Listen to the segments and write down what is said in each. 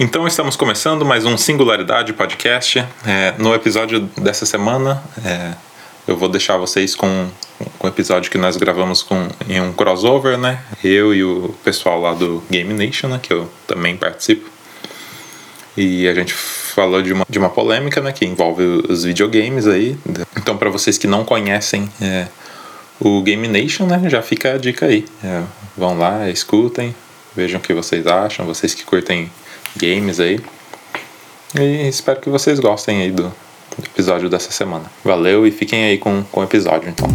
Então estamos começando mais um Singularidade Podcast. É, no episódio dessa semana, é, eu vou deixar vocês com, com o episódio que nós gravamos com, em um crossover, né? Eu e o pessoal lá do Game Nation, né? Que eu também participo. E a gente falou de uma, de uma polêmica, né? Que envolve os videogames aí. Então, para vocês que não conhecem é, o Game Nation, né? Já fica a dica aí. É, vão lá, escutem, vejam o que vocês acham, vocês que curtem games aí. E espero que vocês gostem aí do episódio dessa semana. Valeu e fiquem aí com, com o episódio então.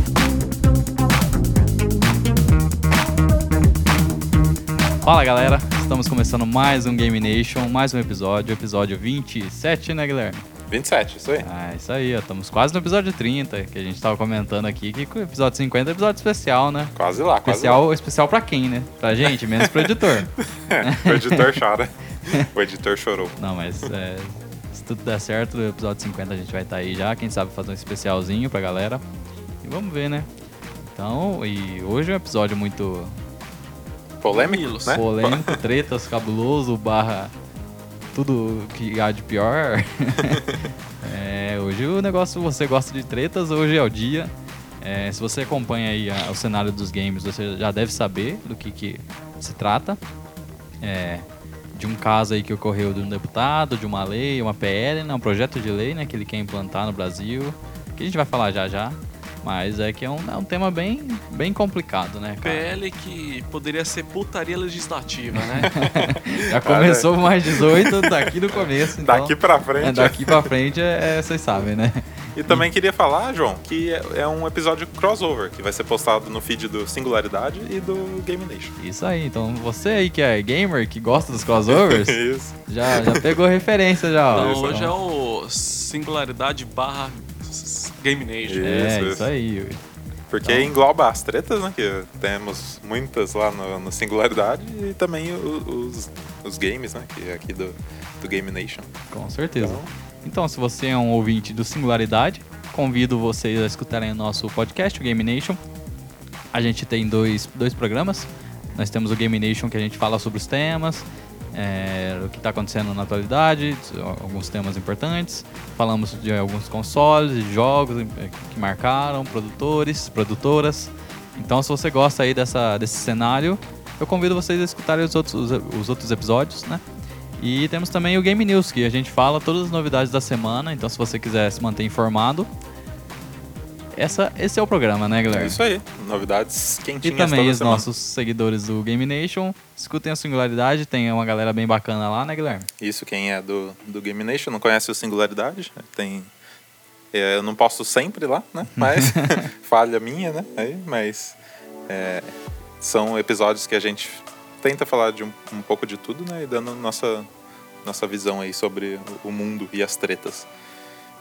Fala galera, estamos começando mais um Game Nation, mais um episódio, episódio 27, né Guilherme? 27, isso aí. Ah, isso aí, ó, estamos quase no episódio 30, que a gente tava comentando aqui, que o episódio 50 é episódio especial, né? Quase lá, quase Especial, lá. especial pra quem, né? Pra gente, menos pro editor. o editor chora. O editor chorou. Não, mas é, se tudo der certo, no episódio 50 a gente vai estar aí já, quem sabe fazer um especialzinho pra galera. E vamos ver, né? Então, e hoje é um episódio muito Polêmico, né? polêmico, tretas, cabuloso, barra tudo que há de pior. É, hoje o negócio, você gosta de tretas, hoje é o dia. É, se você acompanha aí a- o cenário dos games, você já deve saber do que, que se trata. É, de um caso aí que ocorreu de um deputado, de uma lei, uma PL, né, um projeto de lei né, que ele quer implantar no Brasil, que a gente vai falar já já. Mas é que é um, é um tema bem, bem complicado, né, cara? PL que poderia ser putaria legislativa, né? Já começou mais 18 daqui no começo. Então, Daqui pra frente. é, daqui pra frente, é, é, vocês sabem, né? E também queria falar, João, que é é um episódio crossover que vai ser postado no feed do Singularidade e do Game Nation. Isso aí, então você aí que é gamer, que gosta dos crossovers, Isso. já, já pegou referência já, ó. Então hoje é o singularidade barra Game Nation. É, Isso, isso aí. Porque Então- engloba as tretas, né? Que temos muitas lá no, no Singularidade e também o- os, os games, né? Que é aqui do, do Game Nation. Com certeza. Então- Então, se você é um ouvinte do Singularidade, convido vocês a escutarem o nosso podcast, o Game Nation. A gente tem dois, dois programas. Nós temos o Game Nation que a gente fala sobre os temas, é, o que está acontecendo na atualidade, alguns temas importantes. Falamos de alguns consoles, jogos eh, que marcaram, produtores, produtoras. Então, se você gosta aí dessa, desse cenário, eu convido vocês a escutarem os outros, os, os outros episódios, né? E temos também o Game News, que a gente fala todas as novidades da semana. Então, se você quiser se manter informado, essa, esse é o programa, né, É Guilherme? isso aí. Novidades E quentinhas também toda os semana. nossos seguidores do Game Nation, escutem a Singularidade, tem uma galera bem bacana lá, né, Guilherme? Isso, quem é do, do Game Nation não conhece o Singularidade. Tem. é, eu não posto sempre lá, né? Mas falha minha, né? Aí, mas é, são episódios que a gente tenta falar de um, um pouco de tudo, né? E dando nossa, nossa visão aí sobre o mundo e as tretas.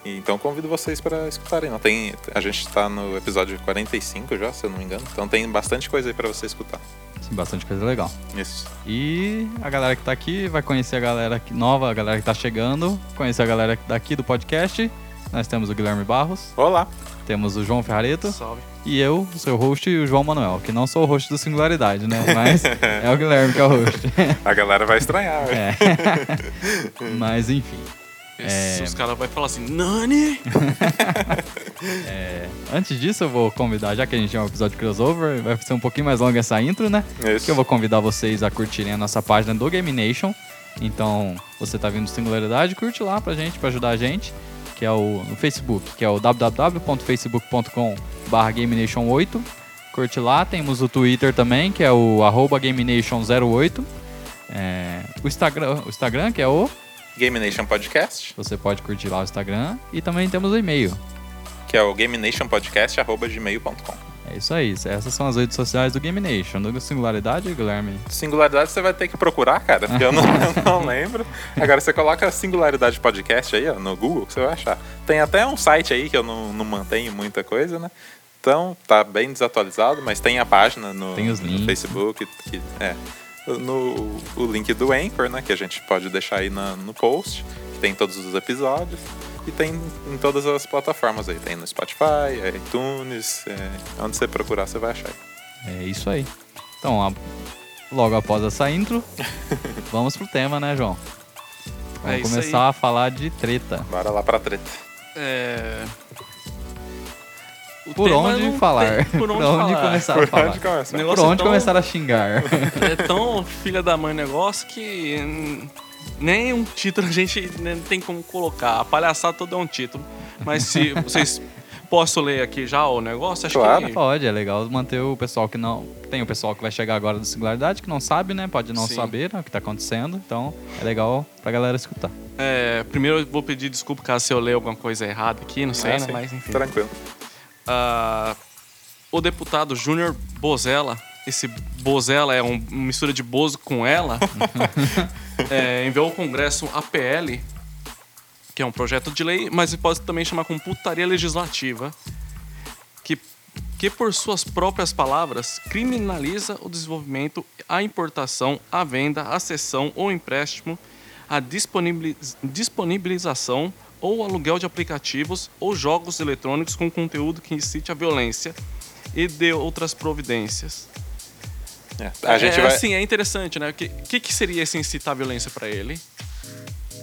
E, Então convido vocês para escutarem. Não, tem, a gente está no episódio 45 já, se eu não me engano. Então tem bastante coisa aí para você escutar. Sim, bastante coisa legal. Isso. E a galera que tá aqui vai conhecer a galera nova, a galera que tá chegando, conhecer a galera daqui do podcast. Nós temos o Guilherme Barros, Olá! temos o João Ferrareto Salve. e eu, o seu host, e o João Manuel, que não sou o host do Singularidade, né? Mas é o Guilherme que é o host. A galera vai estranhar. É. Mas enfim. Esse- É. Os caras vão falar assim, Nani! é, antes disso, eu vou convidar, já que a gente é um episódio crossover, vai ser um pouquinho mais longa essa intro, né? Isso. Que eu vou convidar vocês a curtirem a nossa página do Game Nation. Então, você tá vindo Singularidade, curte lá pra gente, pra ajudar a gente, que é o no Facebook, que é o www.facebook.com.br GameNation8. Curte lá, temos o Twitter também, que é o arroba GameNation08. É, o, Instagram, o Instagram, que é o. Game Nation Podcast, Você pode curtir lá o Instagram. E também temos o e-mail. que é o gamenationpodcast.gmail.com. É isso aí. Essas são as redes sociais do Game Nation. Do Singularidade, Guilherme. Singularidade você vai ter que procurar, cara, porque eu não, eu não lembro. Agora você coloca Singularidade Podcast aí, ó, no Google, que você vai achar. Tem até um site aí que eu não, não mantenho muita coisa, né? Então, tá bem desatualizado, mas tem a página no, Tem os no. Facebook. Que, é, no, o link do Anchor, né? Que a gente pode deixar aí na- no post, que tem todos os episódios. E tem em todas as plataformas aí. Tem no Spotify, iTunes, é, onde você procurar você vai achar. É isso aí. Então, a- logo após essa intro, vamos pro tema, né, João? Vamos É começar aí. a falar de treta. Bora lá pra treta. É... o Por tema onde falar? tem Por onde, falar. começar a Por falar? onde começa? Por negócio é onde tão- começar a xingar? É tão filha da mãe negócio que nem um título a gente nem tem como colocar. A palhaçada toda é um título. Mas se vocês posso ler aqui já o negócio, acho Claro. que Pode, é legal manter o pessoal que não. Tem o pessoal que vai chegar agora do Singularidade, que não sabe, né? Pode não Sim. saber né, o que tá acontecendo. Então é legal pra galera escutar. é, primeiro eu vou pedir desculpa caso se eu ler alguma coisa errada aqui, não sei, Ah, né? Mas enfim. Tranquilo. Ah, o deputado Júnior Bozella, esse Bozella é um, uma mistura de Bozo com ela, é, enviou ao Congresso a PL, que é um projeto de lei, mas pode também chamar como putaria legislativa, que, que por suas próprias palavras criminaliza o desenvolvimento, a importação, a venda, a cessão ou empréstimo, a disponibiliz- disponibilização ou aluguel de aplicativos ou jogos eletrônicos com conteúdo que incite a violência e de outras providências. É, A gente é, vai. assim, é interessante, né? O que, que, que seria esse incitar a violência para ele?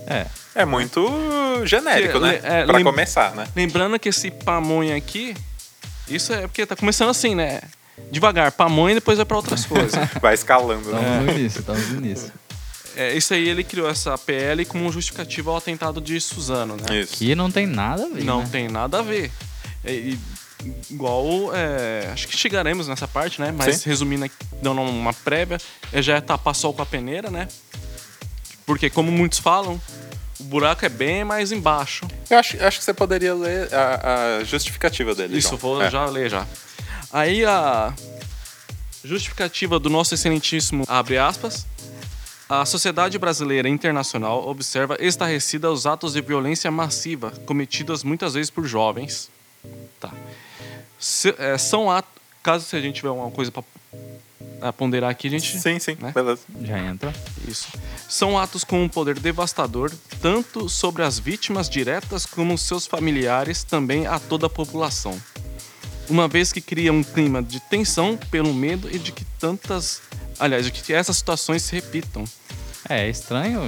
É. É muito genérico, Que- né? é, pra lem- começar, né? Lembrando que esse pamonha aqui, isso é porque tá começando assim, né? Devagar, pamonha e depois vai para outras coisas. Vai escalando, né? Estamos no início, estamos no início. É, isso aí ele criou essa PL como justificativa ao atentado de Suzano, né? Isso. Que não tem nada a ver. Não né? tem nada a ver. É, e- igual, é, acho que chegaremos nessa parte, né? Mas Sim. resumindo aqui, dando uma prévia, é já é tapar sol com a peneira, né? Porque, como muitos falam, o buraco é bem mais embaixo. Eu acho, acho que você poderia ler a, a justificativa dele. Isso, João. vou É. já ler já. Aí a justificativa do nosso excelentíssimo, abre aspas, a sociedade brasileira e internacional observa estarrecida os atos de violência massiva cometidos muitas vezes por jovens. Tá. Se- é, são atos, caso se a gente tiver uma coisa para ponderar aqui, a gente... Sim, sim, né? beleza. Já entra. Isso. São atos com um poder devastador, tanto sobre as vítimas diretas como seus familiares, também a toda a população. Uma vez que cria um clima de tensão pelo medo e de que tantas. Aliás, de que essas situações se repitam. É, é estranho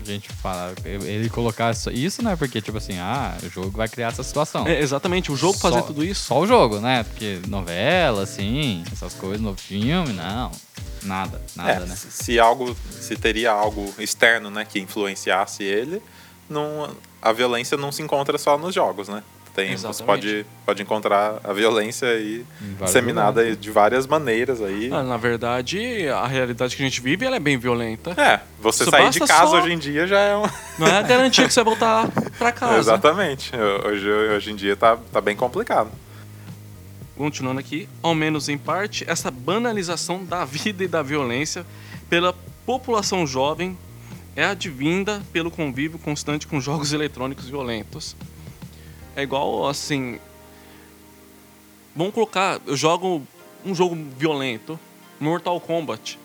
a gente falar, ele colocar isso- né? Porque, tipo assim, ah, o jogo vai criar essa situação. É, exatamente, o jogo fazer Só- tudo isso. Só o jogo, né? Porque novela, assim, essas coisas, no filme, não. Nada, nada, É, né? se- Se algo, se teria algo externo, né, que influenciasse ele, não, a violência não se encontra só nos jogos, né? Tem, você Exatamente. pode, pode encontrar a violência aí disseminada lugares. de várias maneiras aí. Ah, na verdade, a realidade que a gente vive ela é bem violenta. É, você Só sair de casa só- hoje em dia já é um. Não é a garantia que você vai voltar pra casa. Exatamente. Hoje, hoje em dia tá, tá bem complicado. continuando aqui, ao menos em parte, essa banalização da vida e da violência pela população jovem é advinda pelo convívio constante com jogos eletrônicos violentos. É igual assim. Vamos colocar. Eu jogo um jogo violento, Mortal Kombat.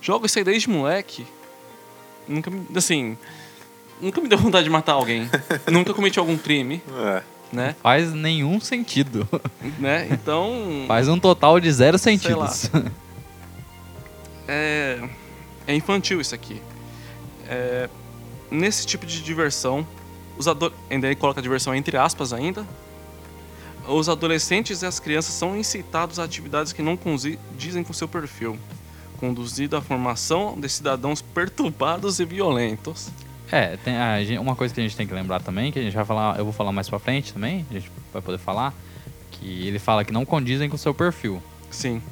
Jogo isso aí desde moleque. Nunca me. Assim. Nunca me deu vontade de matar alguém. nunca cometi algum crime, É. né? Faz nenhum sentido. né? Então. Faz um total de zero sentidos. é, é infantil isso aqui. É, nesse tipo de diversão, os ado- ainda ele coloca diversão entre aspas ainda. Os adolescentes e as crianças são incitados a atividades que não condizem com seu perfil, conduzido à formação de cidadãos perturbados e violentos. É, tem, a uma coisa que a gente tem que lembrar também, que a gente vai falar, eu vou falar mais pra frente também, a gente vai poder falar, que ele fala que não condizem com o seu perfil. Sim,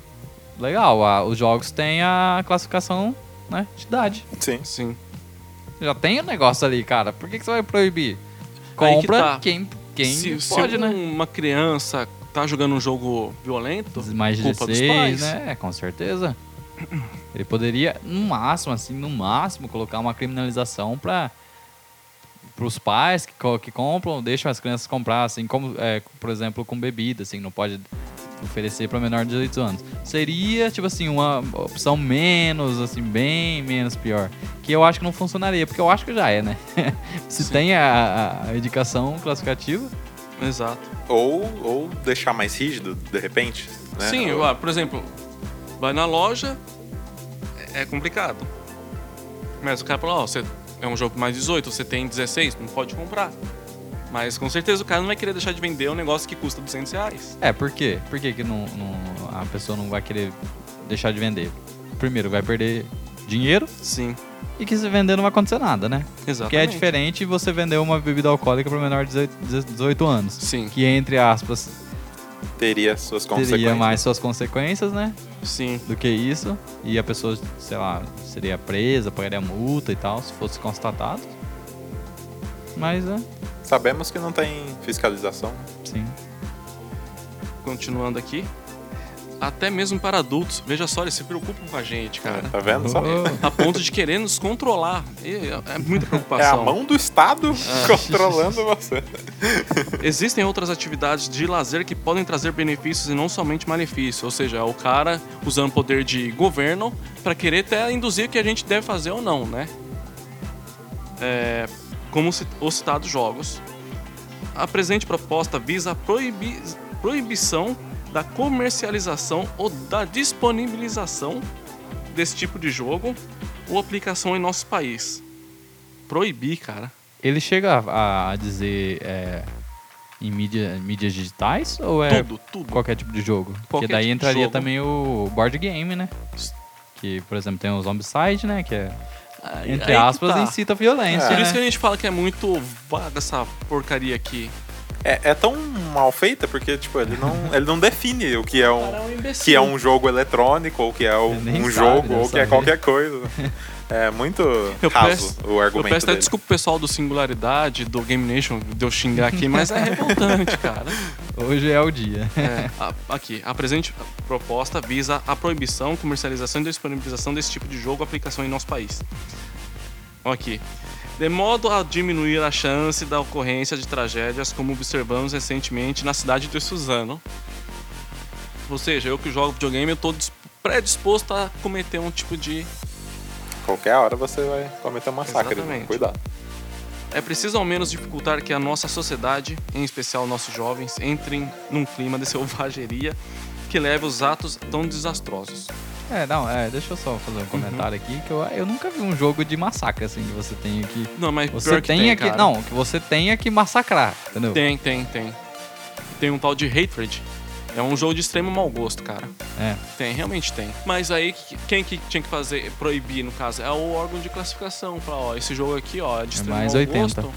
Legal, a- os jogos têm a classificação né, de idade. Sim. sim. Já tem o negócio ali, cara. Por que, que você vai proibir? Aí que Compra tá. quem, quem se, se pode, né? uma criança tá jogando um jogo violento, Mais de culpa dos 16, pais. né? Com certeza. Ele poderia, no máximo, assim, no máximo, colocar uma criminalização para os pais que, que compram, deixam as crianças comprar, assim, como, é, por exemplo, com bebida, assim, não pode oferecer para menor de 18 anos. Seria, tipo assim, uma opção menos, assim, bem menos pior. Que eu acho que não funcionaria, porque eu acho que já é, né? Se Sim. tem a, a- indicação classificativa, Exato. Ou, ou deixar mais rígido, de repente. Né? Sim, Ou- ah, por exemplo, vai na loja, é é complicado. Mas o cara fala, ó, você é um jogo mais 18, você tem 16, não pode comprar. Mas com certeza o cara não vai querer deixar de vender um negócio que custa 200 reais. É, por quê? Por que, que não, não- a pessoa não vai querer deixar de vender? Primeiro, vai perder dinheiro Sim, e que se vender não vai acontecer nada, né? exatamente. Porque é diferente você vender uma bebida alcoólica para menor de 18 18 anos. Sim, Que, entre aspas, Teria suas consequências. teria mais suas consequências, né? sim. Do que isso. E a pessoa, sei lá, seria presa, pagaria multa e tal, se fosse constatado. Mas, é, Sabemos que não tem fiscalização. sim. Continuando aqui. Até mesmo para adultos, veja só, eles se preocupam com a gente, cara. Tá vendo só? Oh. A ponto de querer nos controlar. É muita É a preocupação. mão do Estado Ah. controlando você. Existem outras atividades de lazer que podem trazer benefícios e não somente malefícios. Ou seja, é o cara usando poder de governo para querer até induzir o que a gente deve fazer ou não, né? É, como os citados jogos. A presente proposta visa a proibi- proibição da comercialização ou da disponibilização desse tipo de jogo ou aplicação em nosso país. Proibir, cara. Ele chega a, a dizer é, em mídia, mídias digitais ou é Tudo, tudo. qualquer tipo de jogo? Porque Qualquer daí tipo entraria também o board game, né? Que, por exemplo, tem o Zombicide, né? Que é, entre aí que aspas, tá. incita a violência, É. Por isso que né? a gente fala que é muito vaga essa porcaria aqui. É, é tão mal feita porque, tipo, ele não, ele não define o que é um, um que é um jogo eletrônico, ou que é um, um sabe, jogo, ou que é qualquer coisa. É muito Eu raso peço- o Eu argumento peço até dele. desculpa pro pessoal do Singularidade, do Game Nation, de eu xingar aqui, mas é revoltante, cara. Hoje é o dia. É, a- aqui, a presente proposta visa a proibição, comercialização e disponibilização desse tipo de jogo ou aplicação em nosso país. Aqui. De modo a diminuir a chance da ocorrência de tragédias, como observamos recentemente na cidade de Suzano. Ou seja, eu que jogo videogame, eu tô dis- predisposto a cometer um tipo de Qualquer hora você vai cometer um massacre. Exatamente. Cuidado. É preciso ao menos dificultar que a nossa sociedade, em especial nossos jovens, entrem num clima de selvageria que leve os atos tão desastrosos. É, não, é, deixa eu só fazer um comentário aqui, que eu, eu nunca vi um jogo de massacre, assim, que você tenha que... Não, mas Você pior que tenha tem, que... cara. Não, que você tenha que massacrar, entendeu? Tem, tem, tem. Tem um tal de Hatred. É um jogo de extremo mau gosto, cara. É. Tem, realmente tem. Mas aí, que- quem que tinha que fazer, proibir, no caso? É o órgão de classificação. Falar, ó, esse jogo aqui, ó, é de extremo mais mau 80. gosto.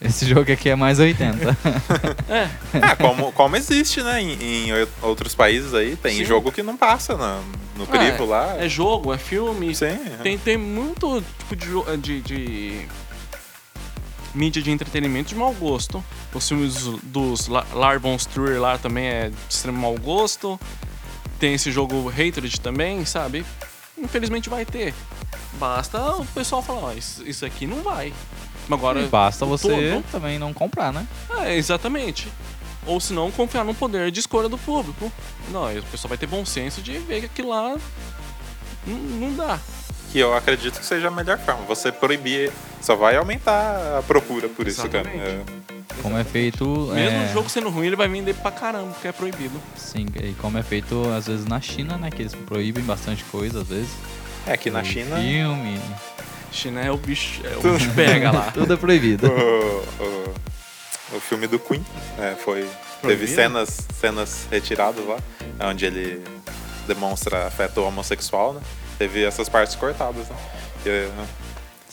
Esse jogo aqui é mais 80. É, Ah, como, como existe, né? Em, em outros países aí, tem Sim. jogo que não passa na- no crivo lá. é jogo, é filme. Sim. Tem, tem muito tipo de, de, de mídia de entretenimento de mau gosto. Os filmes dos, dos La- Lars von Trier lá também é de extremo mau gosto. Tem esse jogo Hatred também, sabe? Infelizmente vai ter. Basta o pessoal falar, ó, isso, isso aqui não vai. Agora, E basta o você todo- também não comprar, né? é, exatamente. Ou se não, confiar no poder de escolha do público. Não, aí o pessoal vai ter bom senso de ver que aquilo lá não, não dá. Que eu acredito que seja a melhor forma. Você proibir só vai aumentar a procura por isso, cara. É. Como é feito... Mesmo é, o jogo sendo ruim, ele vai vender pra caramba, porque é proibido. Sim, e como é feito às vezes na China, né? Que eles proíbem bastante coisa, às vezes. É que na E China. Filme, China é o bicho, é o bicho pega lá. tudo é proibido. O, o, o filme do Queen é, foi. Teve Proibido? cenas, cenas retiradas lá, onde ele demonstra afeto homossexual, né? Teve essas partes cortadas, né? Que,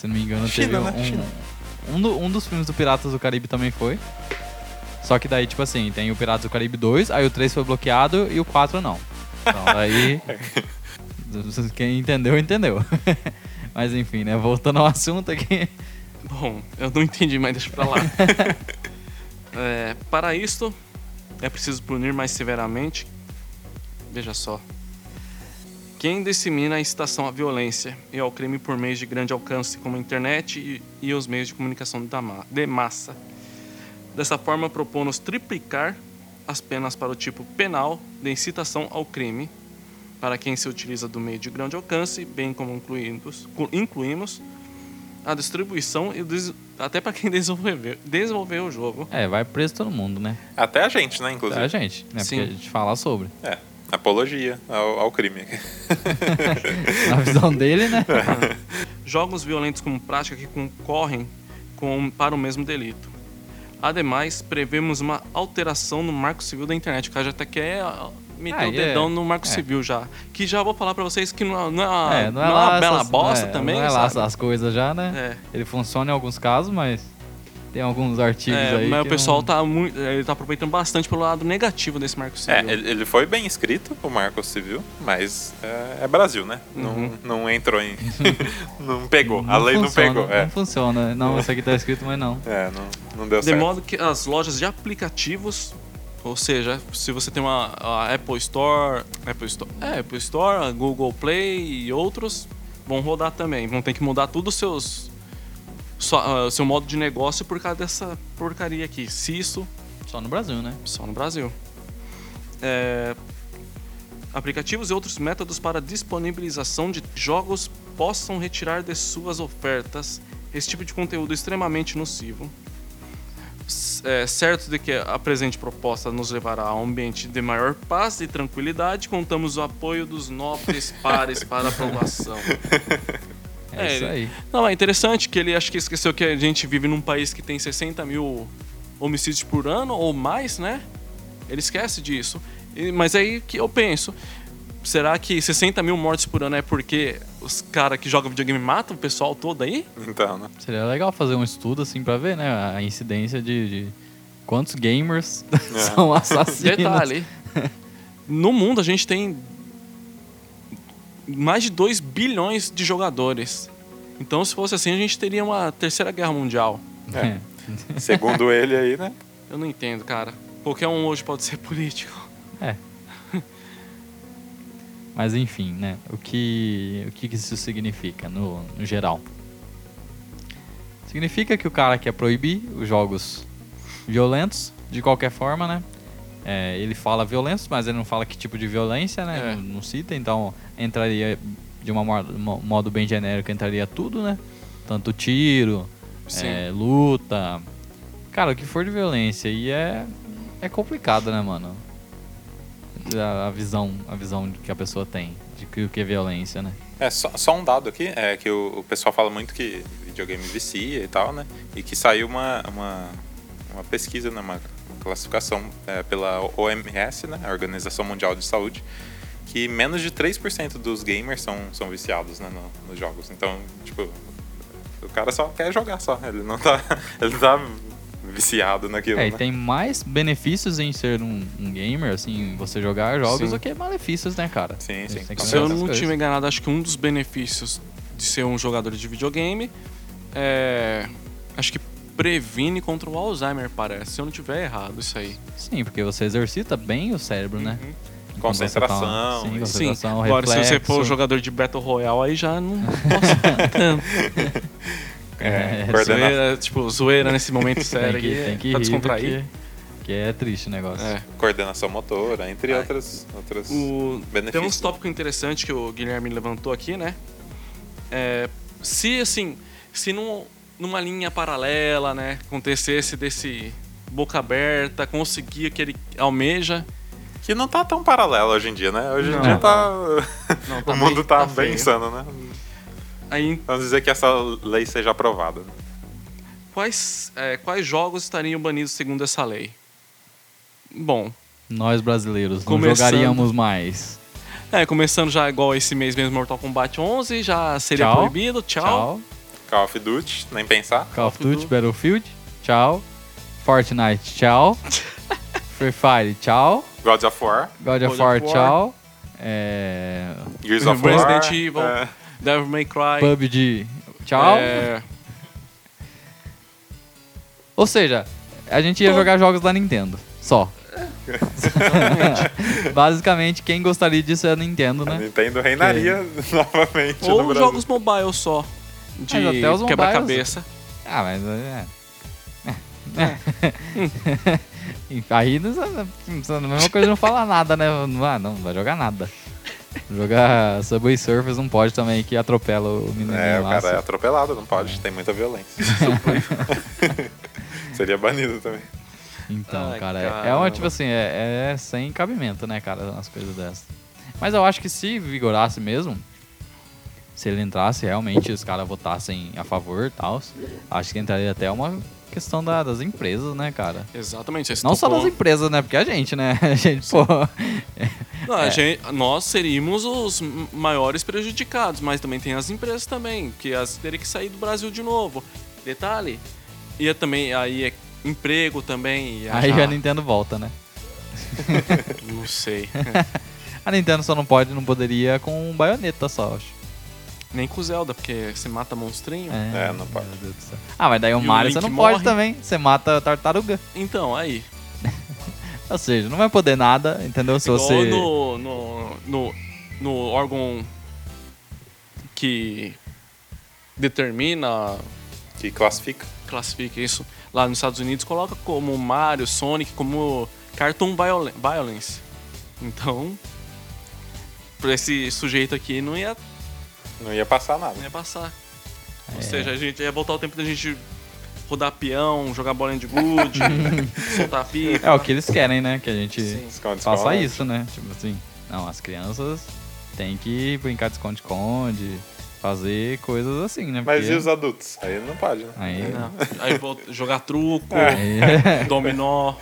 Se não me engano, China, teve né? um, China. um, do- um dos filmes do Piratas do Caribe também foi. Só que daí, tipo assim, tem o Piratas do Caribe 2, aí o 3 foi bloqueado e o 4 não. Então daí. quem entendeu, entendeu. Mas enfim, né? Voltando ao assunto aqui. Bom, eu não entendi, mas deixa pra lá. É, para isto, é preciso punir mais severamente. Veja só. Quem dissemina a incitação à violência e ao crime por meios de grande alcance, como a internet e, e os meios de comunicação da ma- de massa. Dessa forma, propomos triplicar as penas para o tipo penal de incitação ao crime, para quem se utiliza do meio de grande alcance, bem como incluímos, incluímos a distribuição e até para quem desenvolveu, desenvolveu o jogo. É, vai preso todo mundo, né? até a gente, né, inclusive. a gente, né? Sim. Porque a gente fala sobre. É, apologia ao, ao crime. Na visão dele, né? jogos violentos como prática que concorrem com, para o mesmo delito. Ademais, prevemos uma alteração no Marco Civil da internet. O cara já até quer ah, meter Ah, o e é- dedão no Marco é. Civil já. Que já vou falar pra vocês que não é, não é uma, É, não é, não é lá uma bela essas- bosta é, também, Não é lá sabe? as coisas já, né? É. Ele funciona em alguns casos, mas tem alguns artigos É, aí mas que o pessoal não... tá muito, ele tá aproveitando bastante pelo lado negativo desse Marco Civil. É, ele, foi bem escrito, o Marco Civil, mas é, é Brasil, né? Uhum. Não, não entrou em. não pegou. a lei funciona, não pegou. É, Não funciona. Não, isso aqui tá escrito, mas não. é não, não deu De certo. modo que as lojas de aplicativos, ou seja, se você tem uma Apple Store, Apple Store, é, Apple Store, a Google Play e outros, vão rodar também. Vão ter que mudar tudo os seus só, ah, seu modo de negócio por causa dessa porcaria aqui. Se isso Só no Brasil, né? só no Brasil. É, aplicativos e outros métodos para disponibilização de jogos possam retirar de suas ofertas esse tipo de conteúdo extremamente nocivo. É, certo de que a presente proposta nos levará a um ambiente de maior paz e tranquilidade, contamos o apoio dos nobres pares para aprovação. É, É, isso ele- aí. Não, é interessante que ele acho que esqueceu que a gente vive num país que tem 60 mil homicídios por ano ou mais, né? Ele esquece disso. E- mas aí que eu penso, será que 60 mil mortes por ano é porque os caras que jogam videogame matam o pessoal todo aí? Então, né? Seria legal fazer um estudo assim pra ver, né? A incidência de, de quantos gamers são assassinos. Detalhe, no mundo a gente tem mais de 2 bilhões de jogadores. Então se fosse assim a gente teria uma terceira guerra mundial. É. Segundo ele aí, né? Eu não entendo, cara. Qualquer um hoje pode ser político. É. Mas enfim, né? O que, o que que isso significa no, no geral? Significa que o cara quer proibir os jogos violentos, de qualquer forma, né? É, ele fala violentos, mas ele não fala que tipo de violência, né? É. Não, não cita, então entraria de uma modo, mo- modo bem genérico, entraria tudo, né? Tanto tiro, é, luta. Cara, o que for de violência aí é, é complicado, né, mano? A, a visão, a visão que a pessoa tem de que o que é violência, né? É, só, só um dado aqui, é que o, o pessoal fala muito que videogame vicia e tal, né? E que saiu uma, uma, uma pesquisa, né? Uma classificação é, pela OMS, né? A Organização Mundial de Saúde, que menos de 3% dos gamers são, são viciados né, no- nos jogos. Então, tipo, o cara só quer jogar só. Ele não tá, ele não tá viciado naquilo, É, e né? tem mais benefícios em ser um, um gamer, assim, você jogar jogos, Sim. do que malefícios, né, cara? Sim, sim. Se eu não estiver enganado, acho que um dos benefícios de ser um jogador de videogame é. Acho que previne contra o Alzheimer, parece. Se eu não tiver errado, isso aí. Sim, porque você exercita bem o cérebro, né? Uhum. Você Concentração, tá- Sim, e- Sim, concentração, agora se você for jogador de Battle Royale, aí já não posso tanto. É, coordena- Zoeira, tipo, zoeira nesse momento sério tem que, aqui, tem que pra rir, descontrair. que é triste o negócio. É. coordenação motora, entre É. outras, outras O, tem benefícios. uns tópicos interessantes que o Guilherme levantou aqui, né? É, se, assim, se num, numa linha paralela, né, acontecesse desse boca aberta, conseguir o que ele almeja... Que não tá tão paralelo hoje em dia, né? Hoje em Não. dia tá. Não, o mundo bem- tá, bem feio. insano, né? Aí, Vamos dizer que essa lei seja aprovada. quais, é, quais jogos estariam banidos segundo essa lei? Bom, Nós brasileiros não Começando- jogaríamos mais. é, começando já igual esse mês mesmo, Mortal Kombat 11, já seria Tchau. proibido, tchau. Tchau. Call of Duty, nem pensar. Call of Duty Battlefield, tchau. Fortnite, tchau. Free Fire, tchau. God of War, God of God of War, War. tchau. É... Gears of War. Resident Evil. é, Devil May Cry. PUBG, tchau. É, Ou seja, a gente ia jogar jogos da Nintendo, só. Basicamente, quem gostaria disso é a Nintendo, a né? Nintendo reinaria novamente no Ou Brasil. jogos mobile só. De Mas até os quebra-cabeça. Ah, mas é. é. Aí não a mesma coisa não fala nada, né? Não, ah, não vai jogar nada. Jogar Subway Surfers não pode também, que atropela o menino É, o cara é atropelado, não pode, tem muita violência. Seria banido também. Então, Ai, cara, é- é uma, tipo assim, é, é sem cabimento, né, cara, umas coisas dessas. Mas eu acho que se vigorasse mesmo, se ele entrasse realmente os caras votassem a favor e tal, acho que entraria até uma questão da- das empresas, né, cara? Exatamente. Não só tocou- das empresas, né? Porque a gente, né? A gente, pô. Não, É. gente- nós seríamos os maiores prejudicados, mas também tem as empresas também, que as teriam que sair do Brasil de novo. Detalhe, ia também, aí é emprego também. Aí já- a Nintendo volta, né? Não sei. A Nintendo só não pode, não poderia com baioneta só, acho. Nem com o Zelda, porque você mata monstrinho. É, não pode. Meu Deus do céu. Ah, mas daí o E o Mario você não pode morre. também. Você mata a tartaruga. Então, aí. Ou seja, não vai poder nada, entendeu? Se igual você. no, no, no, no órgão que determina Que classifica. classifica isso lá nos Estados Unidos, coloca como Mario, Sonic, como Cartoon Violen- Violence. Então, pra esse sujeito aqui não ia, Não ia passar nada. não ia passar. É. Ou seja, a gente ia voltar o tempo da gente rodar peão, jogar bolinha de gude, soltar pipa. É o que eles querem, né? Que a gente Sim. Esconde, faça esconde. isso, né? Tipo assim. Não, as crianças têm que brincar de esconde-esconde, fazer coisas assim, né? Mas Porque- e os adultos? Aí não pode, né? Aí. Não. Aí volta, jogar truco, aí- dominó,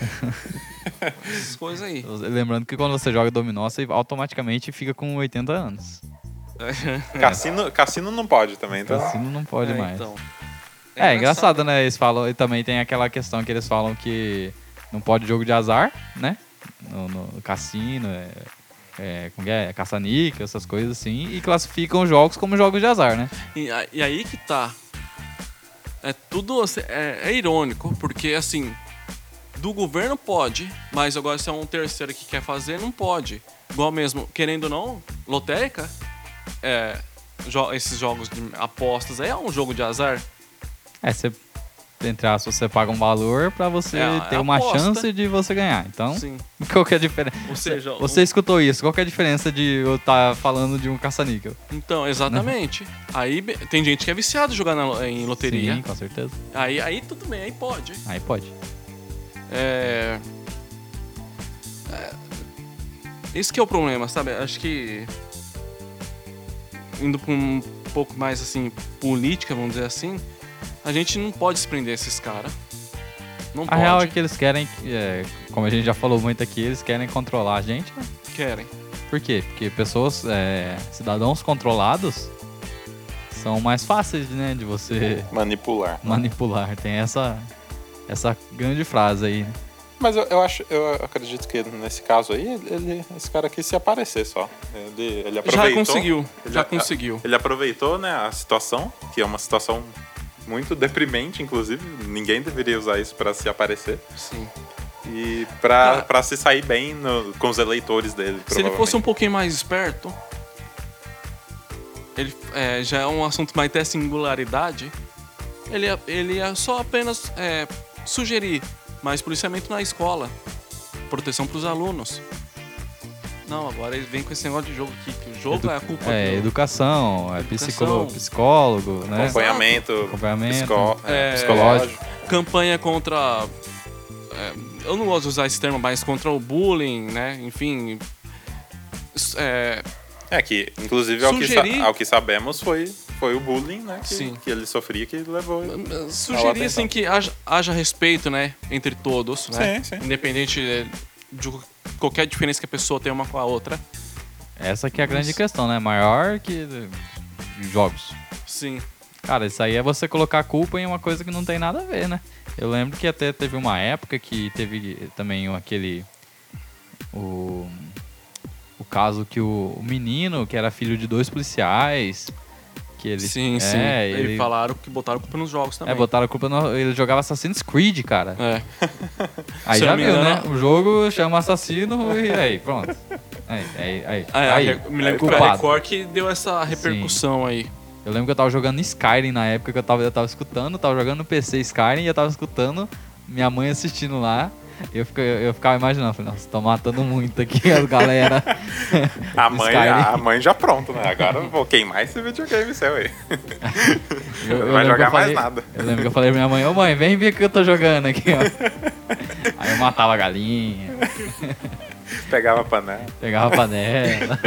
essas coisas aí. Lembrando que quando você joga dominó, você automaticamente fica com 80 anos. Cassino, cassino não pode também, então. Cassino não pode É, mais. então. É, engraçado, né? Eles falam, e também tem aquela questão que eles falam que não pode jogo de azar, né? No, no cassino, é, é, como que é? caça-níquel, essas coisas assim, e classificam os jogos como jogos de azar, né? E, e aí que tá. É tudo. assim, É, é irônico, porque assim. Do governo pode, mas agora se é um terceiro que quer fazer, não pode. Igual mesmo, querendo ou não, lotérica, é, jo- esses jogos de apostas aí é um jogo de azar. É, você, entre aspas, você paga um valor pra você É, ter é uma aposta. chance de você ganhar. Então, Sim. qual que é a diferença? Ou seja, Você escutou isso, qual que é a diferença de eu estar falando de um caça-níquel? Então, exatamente. Aí be- tem gente que é viciado jogar na- em loteria. Sim, com certeza. Aí, aí tudo bem, aí pode. Aí pode. É... é, Esse que é o problema, sabe? Acho que. Indo pra um pouco mais assim, política, vamos dizer assim, a gente não pode se prender a esses caras. Não A pode. real é que eles querem, é, como a gente já falou muito aqui, eles querem controlar a gente, né? querem. Por quê? Porque pessoas, é, cidadãos controlados são mais fáceis, né, de você Manipular. manipular. Tem essa, essa grande frase aí. né? Mas eu, eu acho, eu acredito que nesse caso aí, ele, esse cara quis se aparecer só. Ele, ele aproveitou. Já conseguiu. Ele já conseguiu. Ele aproveitou, né, a situação, que é uma situação muito deprimente, inclusive. Ninguém deveria usar isso pra se aparecer. Sim. E pra, Ah. pra se sair bem no- com os eleitores dele. Se ele fosse um pouquinho mais esperto, ele é, já é um assunto mais até singularidade, ele, ia- ele ia só apenas é, sugerir mais policiamento na escola, proteção para os alunos. Não, agora ele vem com esse negócio de jogo aqui, que o jogo é a culpa É, do... educação, é Educação. psicólogo, psicólogo né? Acompanhamento, Acompanhamento. psicó- é, É, psicológico. campanha contra. é, eu não gosto de usar esse termo, mas contra o bullying, né? Enfim. É, É que, inclusive, ao, que, ao que sabemos, foi, foi o bullying né, que, Sim. que ele sofria que levou. Sugerir atenção. assim que haja, haja respeito, né, entre todos, né? Sim, sim. Independente eh, de qualquer diferença que a pessoa tem uma com a outra. Essa que é a grande Isso. questão, né? Maior que jogos. Sim. Cara, isso aí é você colocar a culpa em uma coisa que não tem nada a ver, né? Eu lembro que até teve uma época que teve também aquele. O, o caso que o, o menino, que era filho de dois policiais, que ele. sim, é, sim. Ele, E falaram que botaram culpa nos jogos também. é, botaram culpa no. Ele jogava Assassin's Creed, cara. É. Aí Se já viu, engano- né? O jogo chama assassino e aí, pronto. Aí, aí, aí. Ah, é, aí, me lembro que culpado. Record que deu essa repercussão aí. Eu lembro que eu tava jogando Skyrim na época que eu tava, eu tava escutando, tava jogando no PC Skyrim e eu tava escutando minha mãe assistindo lá. Eu, fica- eu ficava imaginando, falei, nossa, tô matando muito aqui as galera. A mãe, Skyrim. a mãe já pronto, né? Agora eu vou queimar esse videogame seu aí. Eu- eu Não vai jogar eu mais falei- nada. Eu lembro que eu falei pra minha mãe, ô mãe, vem ver o que eu tô jogando aqui, ó. Aí eu matava a galinha, Pegava a panela. pegava a panela.